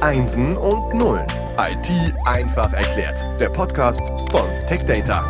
Einsen und Nullen. IT einfach erklärt. Der Podcast von TechData.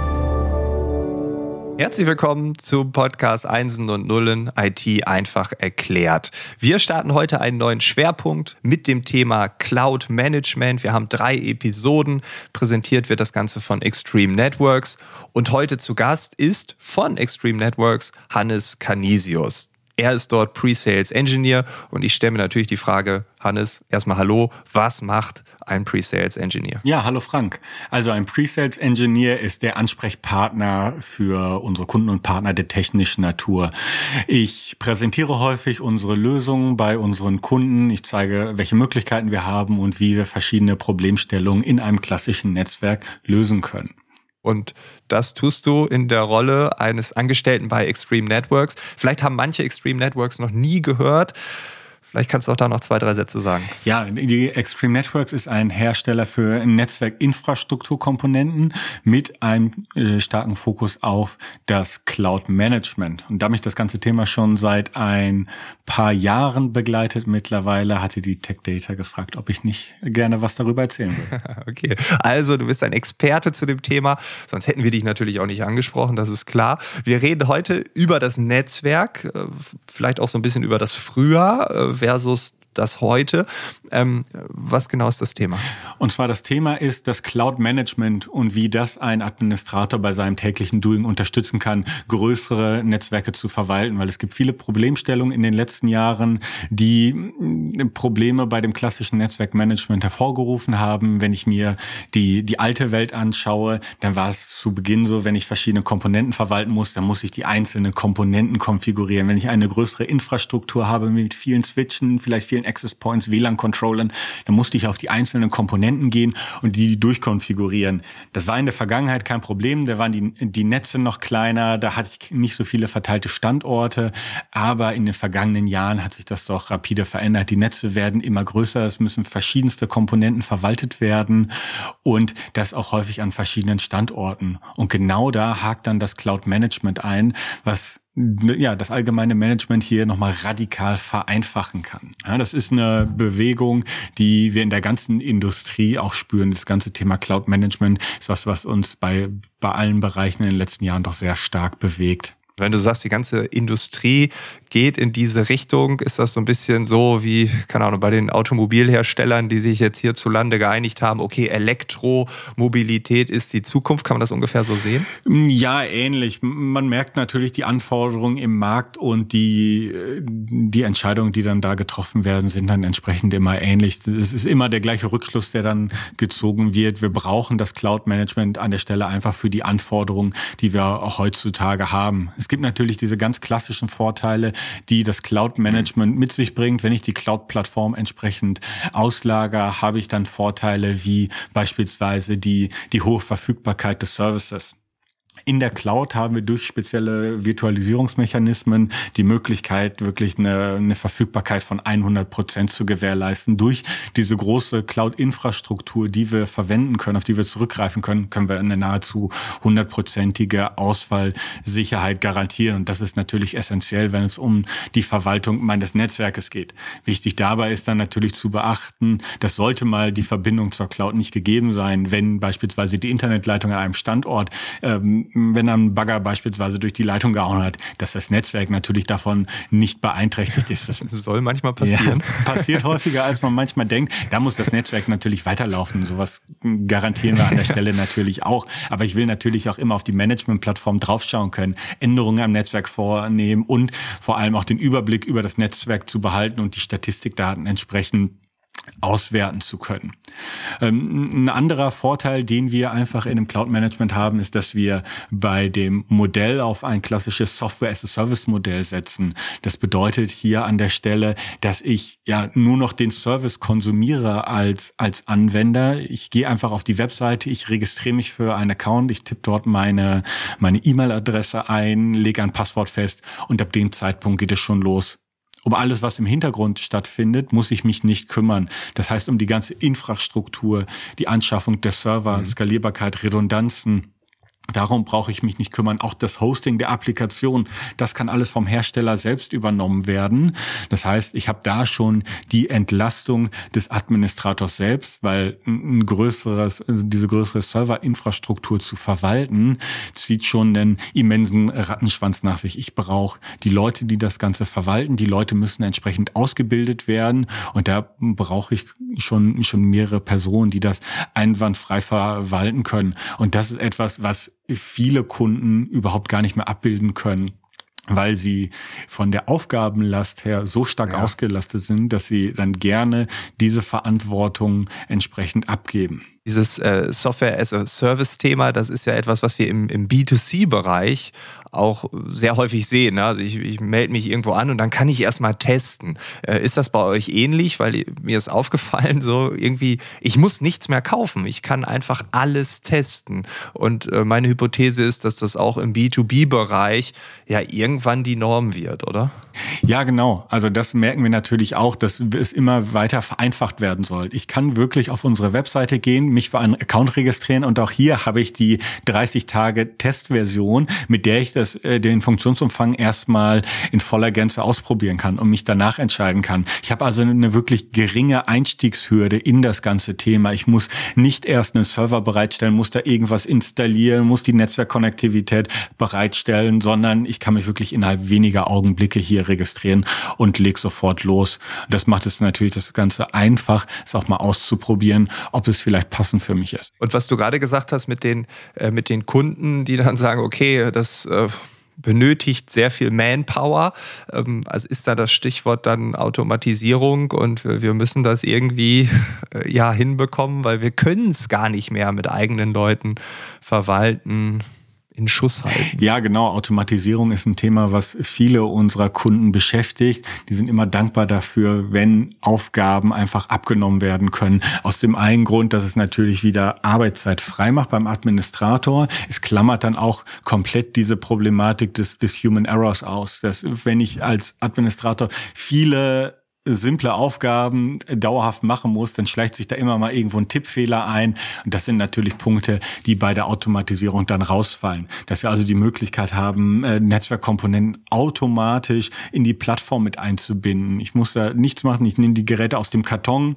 Herzlich willkommen zum Podcast Einsen und Nullen IT einfach erklärt. Wir starten heute einen neuen Schwerpunkt mit dem Thema Cloud Management. Wir haben drei Episoden. Präsentiert wird das Ganze von Extreme Networks. Und heute zu Gast ist von Extreme Networks Hannes Canisius. Er ist dort Pre-Sales Engineer und ich stelle mir natürlich die Frage, Hannes, erstmal Hallo, was macht ein Pre-Sales Engineer? Ja, hallo Frank. Also ein Pre-Sales Engineer ist der Ansprechpartner für unsere Kunden und Partner der technischen Natur. Ich präsentiere häufig unsere Lösungen bei unseren Kunden. Ich zeige, welche Möglichkeiten wir haben und wie wir verschiedene Problemstellungen in einem klassischen Netzwerk lösen können. Und das tust du in der Rolle eines Angestellten bei Extreme Networks. Vielleicht haben manche Extreme Networks noch nie gehört. Vielleicht kannst du auch da noch zwei, drei Sätze sagen. Ja, die Extreme Networks ist ein Hersteller für Netzwerkinfrastrukturkomponenten mit einem äh, starken Fokus auf das Cloud Management. Und da mich das ganze Thema schon seit ein paar Jahren begleitet mittlerweile, hatte die Tech Data gefragt, ob ich nicht gerne was darüber erzählen will. okay, also du bist ein Experte zu dem Thema, sonst hätten wir dich natürlich auch nicht angesprochen, das ist klar. Wir reden heute über das Netzwerk, äh, vielleicht auch so ein bisschen über das Frühjahr äh, versus das heute. Ähm, was genau ist das Thema? Und zwar das Thema ist das Cloud Management und wie das ein Administrator bei seinem täglichen Doing unterstützen kann, größere Netzwerke zu verwalten, weil es gibt viele Problemstellungen in den letzten Jahren, die mm, Probleme bei dem klassischen Netzwerkmanagement hervorgerufen haben. Wenn ich mir die, die alte Welt anschaue, dann war es zu Beginn so, wenn ich verschiedene Komponenten verwalten muss, dann muss ich die einzelnen Komponenten konfigurieren. Wenn ich eine größere Infrastruktur habe mit vielen Switchen, vielleicht vielen Access Points, WLAN-Controllern. Da musste ich auf die einzelnen Komponenten gehen und die durchkonfigurieren. Das war in der Vergangenheit kein Problem. Da waren die, die Netze noch kleiner, da hatte ich nicht so viele verteilte Standorte. Aber in den vergangenen Jahren hat sich das doch rapide verändert. Die Netze werden immer größer, es müssen verschiedenste Komponenten verwaltet werden und das auch häufig an verschiedenen Standorten. Und genau da hakt dann das Cloud Management ein, was ja, das allgemeine Management hier nochmal radikal vereinfachen kann. Ja, das ist eine Bewegung, die wir in der ganzen Industrie auch spüren. Das ganze Thema Cloud Management ist was, was uns bei, bei allen Bereichen in den letzten Jahren doch sehr stark bewegt. Wenn du sagst, die ganze Industrie geht in diese Richtung, ist das so ein bisschen so wie, keine Ahnung, bei den Automobilherstellern, die sich jetzt hierzulande geeinigt haben, okay, Elektromobilität ist die Zukunft. Kann man das ungefähr so sehen? Ja, ähnlich. Man merkt natürlich die Anforderungen im Markt und die, die Entscheidungen, die dann da getroffen werden, sind dann entsprechend immer ähnlich. Es ist immer der gleiche Rückschluss, der dann gezogen wird. Wir brauchen das Cloud-Management an der Stelle einfach für die Anforderungen, die wir heutzutage haben. Es es gibt natürlich diese ganz klassischen Vorteile, die das Cloud-Management mit sich bringt. Wenn ich die Cloud-Plattform entsprechend auslager, habe ich dann Vorteile wie beispielsweise die, die hohe Verfügbarkeit des Services. In der Cloud haben wir durch spezielle Virtualisierungsmechanismen die Möglichkeit, wirklich eine, eine Verfügbarkeit von 100 Prozent zu gewährleisten. Durch diese große Cloud-Infrastruktur, die wir verwenden können, auf die wir zurückgreifen können, können wir eine nahezu hundertprozentige Ausfallsicherheit garantieren. Und das ist natürlich essentiell, wenn es um die Verwaltung meines Netzwerkes geht. Wichtig dabei ist dann natürlich zu beachten, dass sollte mal die Verbindung zur Cloud nicht gegeben sein, wenn beispielsweise die Internetleitung an einem Standort ähm, wenn ein Bagger beispielsweise durch die Leitung gehauen hat, dass das Netzwerk natürlich davon nicht beeinträchtigt ist. Das soll manchmal passieren. Ja, passiert häufiger, als man manchmal denkt. Da muss das Netzwerk natürlich weiterlaufen. Sowas garantieren wir an der Stelle natürlich auch. Aber ich will natürlich auch immer auf die Management-Plattform draufschauen können, Änderungen am Netzwerk vornehmen und vor allem auch den Überblick über das Netzwerk zu behalten und die Statistikdaten entsprechend auswerten zu können. Ähm, ein anderer Vorteil, den wir einfach in dem Cloud Management haben, ist, dass wir bei dem Modell auf ein klassisches Software as a Service Modell setzen. Das bedeutet hier an der Stelle, dass ich ja nur noch den Service konsumiere als, als Anwender. Ich gehe einfach auf die Webseite, ich registriere mich für einen Account, ich tippe dort meine, meine E-Mail-Adresse ein, lege ein Passwort fest und ab dem Zeitpunkt geht es schon los um alles, was im Hintergrund stattfindet, muss ich mich nicht kümmern. Das heißt, um die ganze Infrastruktur, die Anschaffung der Server, mhm. Skalierbarkeit, Redundanzen, Darum brauche ich mich nicht kümmern. Auch das Hosting der Applikation, das kann alles vom Hersteller selbst übernommen werden. Das heißt, ich habe da schon die Entlastung des Administrators selbst, weil ein größeres, diese größere Serverinfrastruktur zu verwalten, zieht schon einen immensen Rattenschwanz nach sich. Ich brauche die Leute, die das Ganze verwalten. Die Leute müssen entsprechend ausgebildet werden. Und da brauche ich schon, schon mehrere Personen, die das einwandfrei verwalten können. Und das ist etwas, was viele Kunden überhaupt gar nicht mehr abbilden können weil sie von der Aufgabenlast her so stark ja. ausgelastet sind, dass sie dann gerne diese Verantwortung entsprechend abgeben dieses äh, Software as a Service Thema, das ist ja etwas, was wir im, im B2C-Bereich auch sehr häufig sehen. Ne? Also ich, ich melde mich irgendwo an und dann kann ich erstmal testen. Äh, ist das bei euch ähnlich? Weil mir ist aufgefallen, so irgendwie, ich muss nichts mehr kaufen. Ich kann einfach alles testen. Und äh, meine Hypothese ist, dass das auch im B2B-Bereich ja irgendwann die Norm wird, oder? Ja, genau. Also das merken wir natürlich auch, dass es immer weiter vereinfacht werden soll. Ich kann wirklich auf unsere Webseite gehen, mich für einen Account registrieren und auch hier habe ich die 30 Tage Testversion, mit der ich das, äh, den Funktionsumfang erstmal in voller Gänze ausprobieren kann und mich danach entscheiden kann. Ich habe also eine wirklich geringe Einstiegshürde in das ganze Thema. Ich muss nicht erst einen Server bereitstellen, muss da irgendwas installieren, muss die Netzwerkkonnektivität bereitstellen, sondern ich kann mich wirklich innerhalb weniger Augenblicke hier registrieren und leg sofort los. Das macht es natürlich das Ganze einfach, es auch mal auszuprobieren, ob es vielleicht passt passend für mich ist. Und was du gerade gesagt hast mit den, äh, mit den Kunden, die dann sagen, okay, das äh, benötigt sehr viel Manpower. Ähm, also ist da das Stichwort dann Automatisierung und wir müssen das irgendwie äh, ja hinbekommen, weil wir können es gar nicht mehr mit eigenen Leuten verwalten in Schuss halten. Ja, genau. Automatisierung ist ein Thema, was viele unserer Kunden beschäftigt. Die sind immer dankbar dafür, wenn Aufgaben einfach abgenommen werden können. Aus dem einen Grund, dass es natürlich wieder Arbeitszeit frei macht beim Administrator. Es klammert dann auch komplett diese Problematik des, des Human Errors aus. Dass wenn ich als Administrator viele simple Aufgaben dauerhaft machen muss, dann schleicht sich da immer mal irgendwo ein Tippfehler ein. Und das sind natürlich Punkte, die bei der Automatisierung dann rausfallen. Dass wir also die Möglichkeit haben, äh, Netzwerkkomponenten automatisch in die Plattform mit einzubinden. Ich muss da nichts machen. Ich nehme die Geräte aus dem Karton,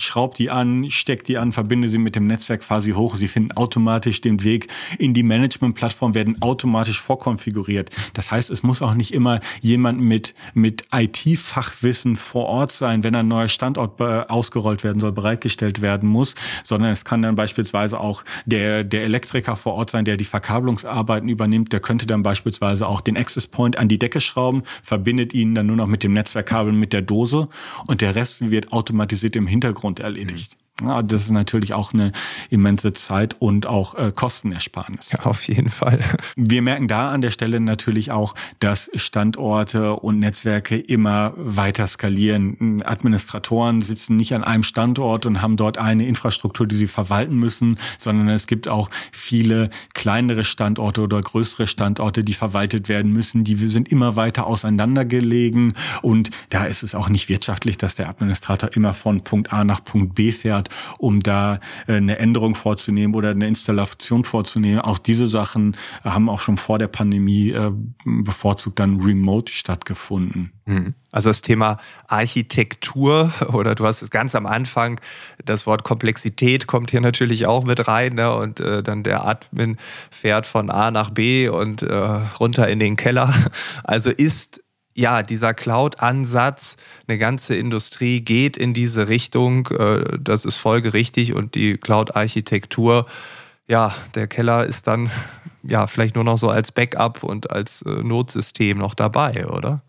schraub die an, steck die an, verbinde sie mit dem Netzwerk quasi hoch. Sie finden automatisch den Weg in die Management-Plattform, werden automatisch vorkonfiguriert. Das heißt, es muss auch nicht immer jemand mit, mit IT-Fachwissen vor Ort sein, wenn ein neuer Standort ausgerollt werden soll, bereitgestellt werden muss, sondern es kann dann beispielsweise auch der, der Elektriker vor Ort sein, der die Verkabelungsarbeiten übernimmt. Der könnte dann beispielsweise auch den Access Point an die Decke schrauben, verbindet ihn dann nur noch mit dem Netzwerkkabel mit der Dose und der Rest wird automatisiert im Hintergrund Hintergrund erledigt. Ja, das ist natürlich auch eine immense Zeit und auch äh, Kostenersparnis. Ja, auf jeden Fall. Wir merken da an der Stelle natürlich auch, dass Standorte und Netzwerke immer weiter skalieren. Administratoren sitzen nicht an einem Standort und haben dort eine Infrastruktur, die sie verwalten müssen, sondern es gibt auch viele kleinere Standorte oder größere Standorte, die verwaltet werden müssen. Die sind immer weiter auseinandergelegen und da ist es auch nicht wirtschaftlich, dass der Administrator immer von Punkt A nach Punkt B fährt, um da äh, eine Änderung vorzunehmen oder eine Installation vorzunehmen. Auch diese Sachen haben auch schon vor der Pandemie äh, bevorzugt dann remote stattgefunden. Mhm. Also das Thema Architektur oder du hast es ganz am Anfang, das Wort Komplexität kommt hier natürlich auch mit rein ne? und äh, dann der Admin fährt von A nach B und äh, runter in den Keller. Also ist ja, dieser Cloud-Ansatz, eine ganze Industrie geht in diese Richtung. Äh, das ist folgerichtig und die Cloud-Architektur, ja, der Keller ist dann ja vielleicht nur noch so als Backup und als äh, Notsystem noch dabei, oder?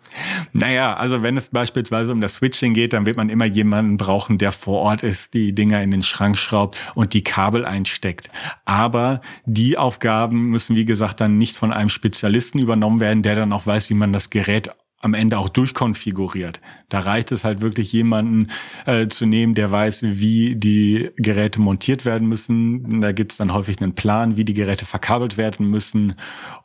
Naja, also wenn es beispielsweise um das Switching geht, dann wird man immer jemanden brauchen, der vor Ort ist, die Dinger in den Schrank schraubt und die Kabel einsteckt. Aber die Aufgaben müssen, wie gesagt, dann nicht von einem Spezialisten übernommen werden, der dann auch weiß, wie man das Gerät am Ende auch durchkonfiguriert. Da reicht es halt wirklich jemanden äh, zu nehmen, der weiß, wie die Geräte montiert werden müssen. Da gibt es dann häufig einen Plan, wie die Geräte verkabelt werden müssen.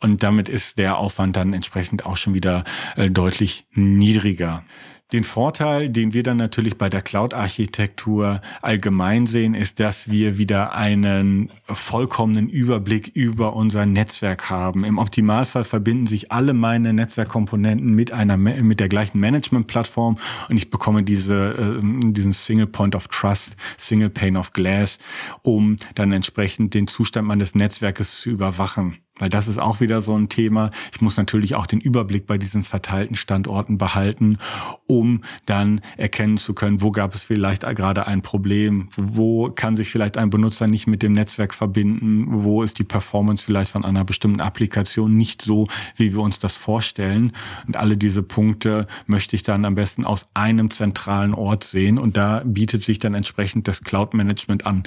Und damit ist der Aufwand dann entsprechend auch schon wieder äh, deutlich niedriger. Den Vorteil, den wir dann natürlich bei der Cloud-Architektur allgemein sehen, ist, dass wir wieder einen vollkommenen Überblick über unser Netzwerk haben. Im Optimalfall verbinden sich alle meine Netzwerkkomponenten mit einer mit der gleichen Management-Plattform und ich bekomme diese äh, diesen Single Point of Trust, Single Pane of Glass, um dann entsprechend den Zustand meines Netzwerkes zu überwachen. Weil das ist auch wieder so ein Thema. Ich muss natürlich auch den Überblick bei diesen verteilten Standorten behalten, um dann erkennen zu können, wo gab es vielleicht gerade ein Problem, wo kann sich vielleicht ein Benutzer nicht mit dem Netzwerk verbinden, wo ist die Performance vielleicht von einer bestimmten Applikation nicht so, wie wir uns das vorstellen. Und alle diese Punkte möchte ich dann am besten aus einem zentralen Ort sehen. Und da bietet sich dann entsprechend das Cloud Management an.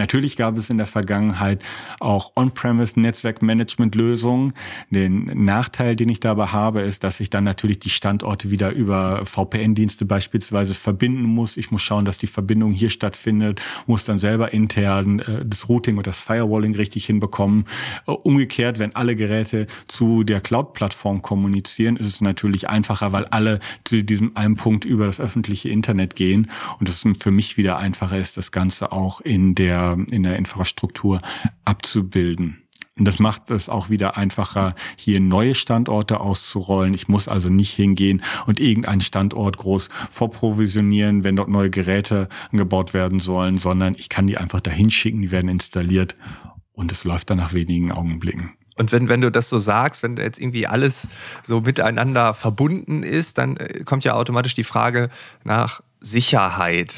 Natürlich gab es in der Vergangenheit auch On-Premise-Netzwerk-Management-Lösungen. Den Nachteil, den ich dabei habe, ist, dass ich dann natürlich die Standorte wieder über VPN-Dienste beispielsweise verbinden muss. Ich muss schauen, dass die Verbindung hier stattfindet, muss dann selber intern äh, das Routing und das Firewalling richtig hinbekommen. Äh, umgekehrt, wenn alle Geräte zu der Cloud-Plattform kommunizieren, ist es natürlich einfacher, weil alle zu diesem einen Punkt über das öffentliche Internet gehen und es für mich wieder einfacher ist, das Ganze auch in der in der Infrastruktur abzubilden. Und das macht es auch wieder einfacher, hier neue Standorte auszurollen. Ich muss also nicht hingehen und irgendeinen Standort groß vorprovisionieren, wenn dort neue Geräte angebaut werden sollen, sondern ich kann die einfach dahin schicken, die werden installiert und es läuft dann nach wenigen Augenblicken. Und wenn, wenn du das so sagst, wenn jetzt irgendwie alles so miteinander verbunden ist, dann äh, kommt ja automatisch die Frage nach Sicherheit.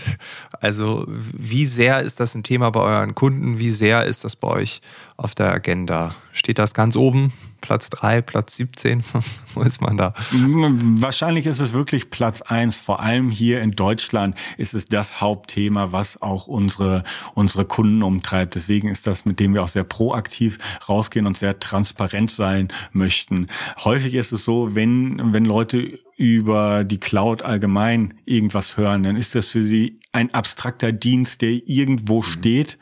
Also wie sehr ist das ein Thema bei euren Kunden? Wie sehr ist das bei euch auf der Agenda? Steht das ganz oben? Platz 3, Platz 17? Wo ist man da? Wahrscheinlich ist es wirklich Platz 1. Vor allem hier in Deutschland ist es das Hauptthema, was auch unsere, unsere Kunden umtreibt. Deswegen ist das, mit dem wir auch sehr proaktiv rausgehen und sehr transparent sein möchten. Häufig ist es so, wenn, wenn Leute über die Cloud allgemein irgendwas hören, dann ist das für sie ein abstrakter Dienst, der irgendwo mhm. steht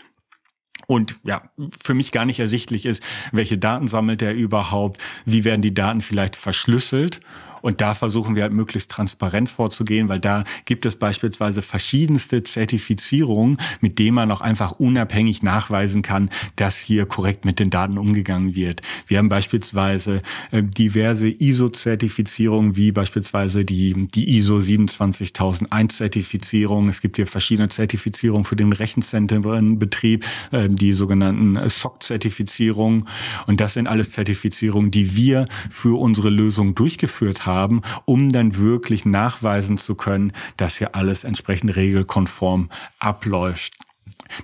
und ja, für mich gar nicht ersichtlich ist, welche Daten sammelt er überhaupt, wie werden die Daten vielleicht verschlüsselt und da versuchen wir halt möglichst transparent vorzugehen, weil da gibt es beispielsweise verschiedenste Zertifizierungen, mit denen man auch einfach unabhängig nachweisen kann, dass hier korrekt mit den Daten umgegangen wird. Wir haben beispielsweise äh, diverse ISO-Zertifizierungen, wie beispielsweise die, die ISO 27001 Zertifizierung. Es gibt hier verschiedene Zertifizierungen für den Rechenzentrenbetrieb, äh, die sogenannten SOC-Zertifizierungen. Und das sind alles Zertifizierungen, die wir für unsere Lösung durchgeführt haben haben, um dann wirklich nachweisen zu können, dass hier alles entsprechend regelkonform abläuft.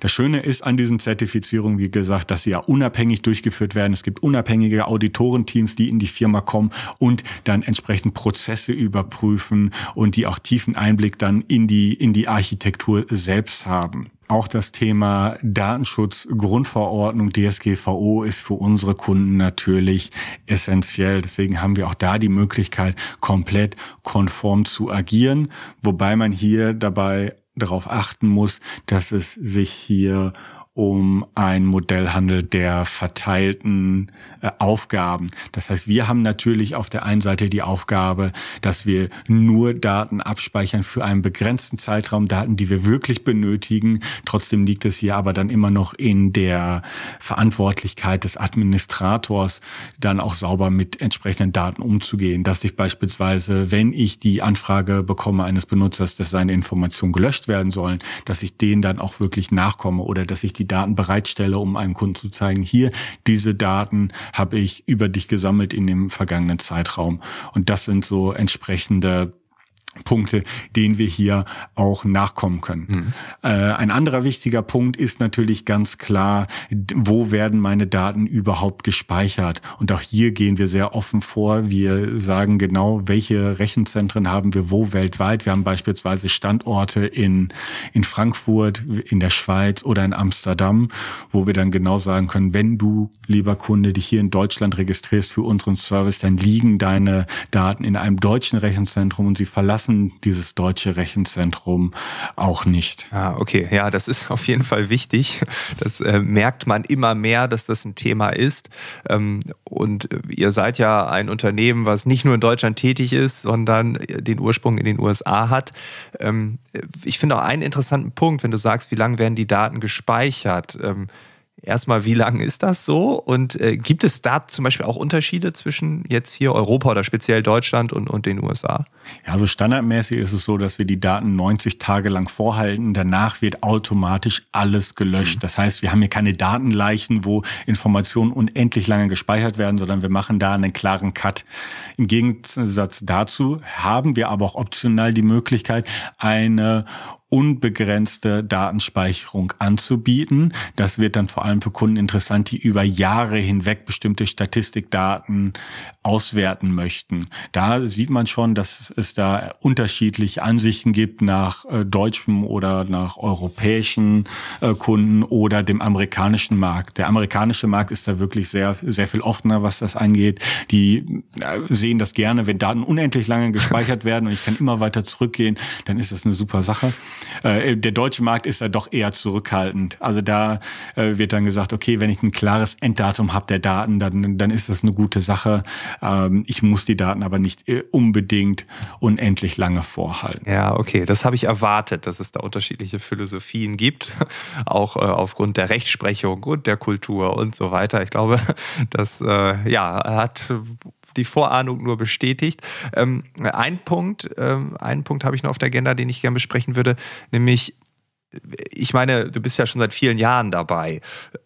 Das Schöne ist an diesen Zertifizierungen, wie gesagt, dass sie ja unabhängig durchgeführt werden. Es gibt unabhängige Auditorenteams, die in die Firma kommen und dann entsprechend Prozesse überprüfen und die auch tiefen Einblick dann in die, in die Architektur selbst haben. Auch das Thema Datenschutz, Grundverordnung, DSGVO ist für unsere Kunden natürlich essentiell. Deswegen haben wir auch da die Möglichkeit, komplett konform zu agieren, wobei man hier dabei darauf achten muss, dass es sich hier um ein Modell handelt der verteilten äh, Aufgaben. Das heißt, wir haben natürlich auf der einen Seite die Aufgabe, dass wir nur Daten abspeichern für einen begrenzten Zeitraum, Daten, die wir wirklich benötigen. Trotzdem liegt es hier aber dann immer noch in der Verantwortlichkeit des Administrators, dann auch sauber mit entsprechenden Daten umzugehen. Dass ich beispielsweise, wenn ich die Anfrage bekomme eines Benutzers, dass seine Informationen gelöscht werden sollen, dass ich denen dann auch wirklich nachkomme oder dass ich die die Daten bereitstelle, um einem Kunden zu zeigen, hier, diese Daten habe ich über dich gesammelt in dem vergangenen Zeitraum. Und das sind so entsprechende Punkte, denen wir hier auch nachkommen können. Mhm. Äh, ein anderer wichtiger Punkt ist natürlich ganz klar, wo werden meine Daten überhaupt gespeichert? Und auch hier gehen wir sehr offen vor. Wir sagen genau, welche Rechenzentren haben wir wo weltweit. Wir haben beispielsweise Standorte in, in Frankfurt, in der Schweiz oder in Amsterdam, wo wir dann genau sagen können, wenn du, lieber Kunde, dich hier in Deutschland registrierst für unseren Service, dann liegen deine Daten in einem deutschen Rechenzentrum und sie verlassen verlassen dieses deutsche Rechenzentrum auch nicht. Ah, okay. Ja, das ist auf jeden Fall wichtig. Das äh, merkt man immer mehr, dass das ein Thema ist. Ähm, und ihr seid ja ein Unternehmen, was nicht nur in Deutschland tätig ist, sondern den Ursprung in den USA hat. Ähm, ich finde auch einen interessanten Punkt, wenn du sagst, wie lange werden die Daten gespeichert? Ähm, Erstmal, wie lang ist das so? Und äh, gibt es da zum Beispiel auch Unterschiede zwischen jetzt hier Europa oder speziell Deutschland und, und den USA? Ja, also standardmäßig ist es so, dass wir die Daten 90 Tage lang vorhalten. Danach wird automatisch alles gelöscht. Mhm. Das heißt, wir haben hier keine Datenleichen, wo Informationen unendlich lange gespeichert werden, sondern wir machen da einen klaren Cut. Im Gegensatz dazu haben wir aber auch optional die Möglichkeit, eine unbegrenzte Datenspeicherung anzubieten. Das wird dann vor allem für Kunden interessant, die über Jahre hinweg bestimmte Statistikdaten auswerten möchten. Da sieht man schon, dass es da unterschiedliche Ansichten gibt nach äh, deutschem oder nach europäischen äh, Kunden oder dem amerikanischen Markt. Der amerikanische Markt ist da wirklich sehr, sehr viel offener, was das angeht. Die äh, sehen das gerne, wenn Daten unendlich lange gespeichert werden und ich kann immer weiter zurückgehen, dann ist das eine super Sache. Äh, der deutsche Markt ist da doch eher zurückhaltend. Also da äh, wird dann gesagt, okay, wenn ich ein klares Enddatum habe der Daten, dann, dann ist das eine gute Sache. Ähm, ich muss die Daten aber nicht äh, unbedingt unendlich lange vorhalten. Ja, okay, das habe ich erwartet, dass es da unterschiedliche Philosophien gibt, auch äh, aufgrund der Rechtsprechung und der Kultur und so weiter. Ich glaube, das äh, ja, hat die Vorahnung nur bestätigt. Ähm, ein Punkt, ähm, einen Punkt habe ich noch auf der Agenda, den ich gerne besprechen würde, nämlich ich meine, du bist ja schon seit vielen Jahren dabei.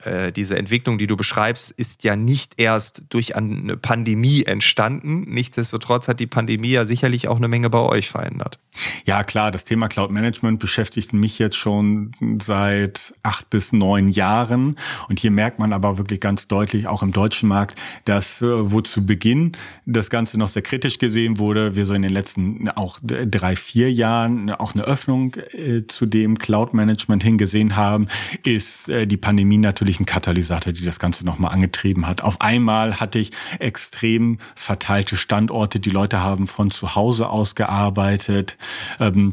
Äh, diese Entwicklung, die du beschreibst, ist ja nicht erst durch eine Pandemie entstanden. Nichtsdestotrotz hat die Pandemie ja sicherlich auch eine Menge bei euch verändert. Ja, klar, das Thema Cloud Management beschäftigt mich jetzt schon seit acht bis neun Jahren. Und hier merkt man aber wirklich ganz deutlich, auch im deutschen Markt, dass äh, wo zu Beginn das Ganze noch sehr kritisch gesehen wurde, wir so in den letzten auch drei, vier Jahren auch eine Öffnung äh, zu dem Cloud Management hingesehen haben, ist äh, die Pandemie natürlich ein Katalysator, die das Ganze nochmal angetrieben hat. Auf einmal hatte ich extrem verteilte Standorte. Die Leute haben von zu Hause aus gearbeitet. Ähm,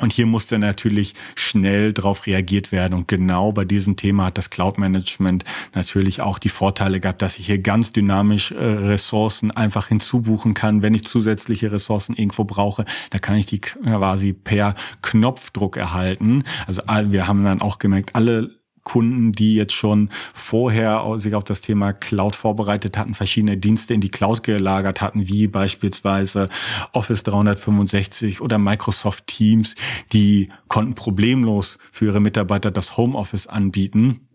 und hier musste natürlich schnell darauf reagiert werden. Und genau bei diesem Thema hat das Cloud Management natürlich auch die Vorteile gehabt, dass ich hier ganz dynamisch äh, Ressourcen einfach hinzubuchen kann. Wenn ich zusätzliche Ressourcen irgendwo brauche, da kann ich die quasi per Knopfdruck erhalten. Also wir haben dann auch gemerkt, alle Kunden, die jetzt schon vorher sich auf das Thema Cloud vorbereitet hatten, verschiedene Dienste in die Cloud gelagert hatten, wie beispielsweise Office 365 oder Microsoft Teams, die konnten problemlos für ihre Mitarbeiter das Homeoffice anbieten.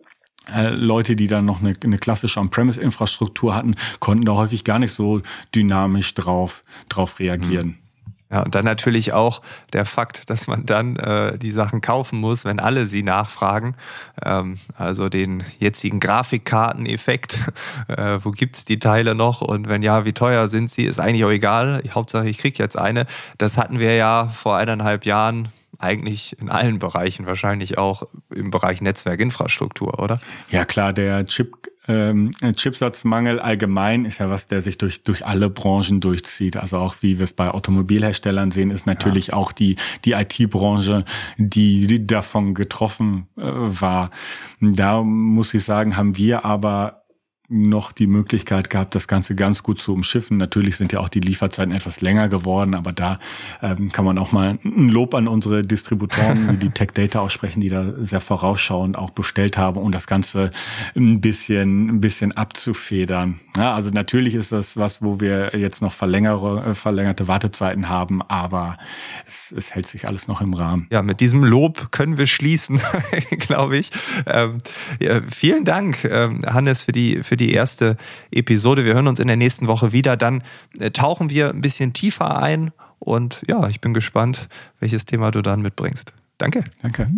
Äh, Leute, die dann noch eine, eine klassische On-Premise-Infrastruktur hatten, konnten da häufig gar nicht so dynamisch drauf, drauf reagieren. Mhm. Ja, und dann natürlich auch der Fakt, dass man dann äh, die Sachen kaufen muss, wenn alle sie nachfragen. Ähm, also den jetzigen Grafikkarteneffekt. Äh, wo gibt's die Teile noch? Und wenn ja, wie teuer sind sie? Ist eigentlich auch egal. Hauptsache, ich krieg jetzt eine. Das hatten wir ja vor eineinhalb Jahren eigentlich in allen Bereichen, wahrscheinlich auch im Bereich Netzwerkinfrastruktur, oder? Ja klar, der Chip ähm, Chipsatzmangel allgemein ist ja was, der sich durch, durch alle Branchen durchzieht. Also auch wie wir es bei Automobilherstellern sehen, ist natürlich ja. auch die, die IT-Branche, die, die davon getroffen äh, war. Da muss ich sagen, haben wir aber noch die Möglichkeit gehabt, das Ganze ganz gut zu umschiffen. Natürlich sind ja auch die Lieferzeiten etwas länger geworden, aber da ähm, kann man auch mal ein Lob an unsere Distributoren die Tech Data aussprechen, die da sehr vorausschauend auch bestellt haben, um das Ganze ein bisschen, ein bisschen abzufedern. Ja, also natürlich ist das was, wo wir jetzt noch verlängere, verlängerte Wartezeiten haben, aber es, es hält sich alles noch im Rahmen. Ja, mit diesem Lob können wir schließen, glaube ich. Ähm, ja, vielen Dank, ähm, Hannes, für die, für für die erste Episode. Wir hören uns in der nächsten Woche wieder. Dann äh, tauchen wir ein bisschen tiefer ein und ja, ich bin gespannt, welches Thema du dann mitbringst. Danke. Danke.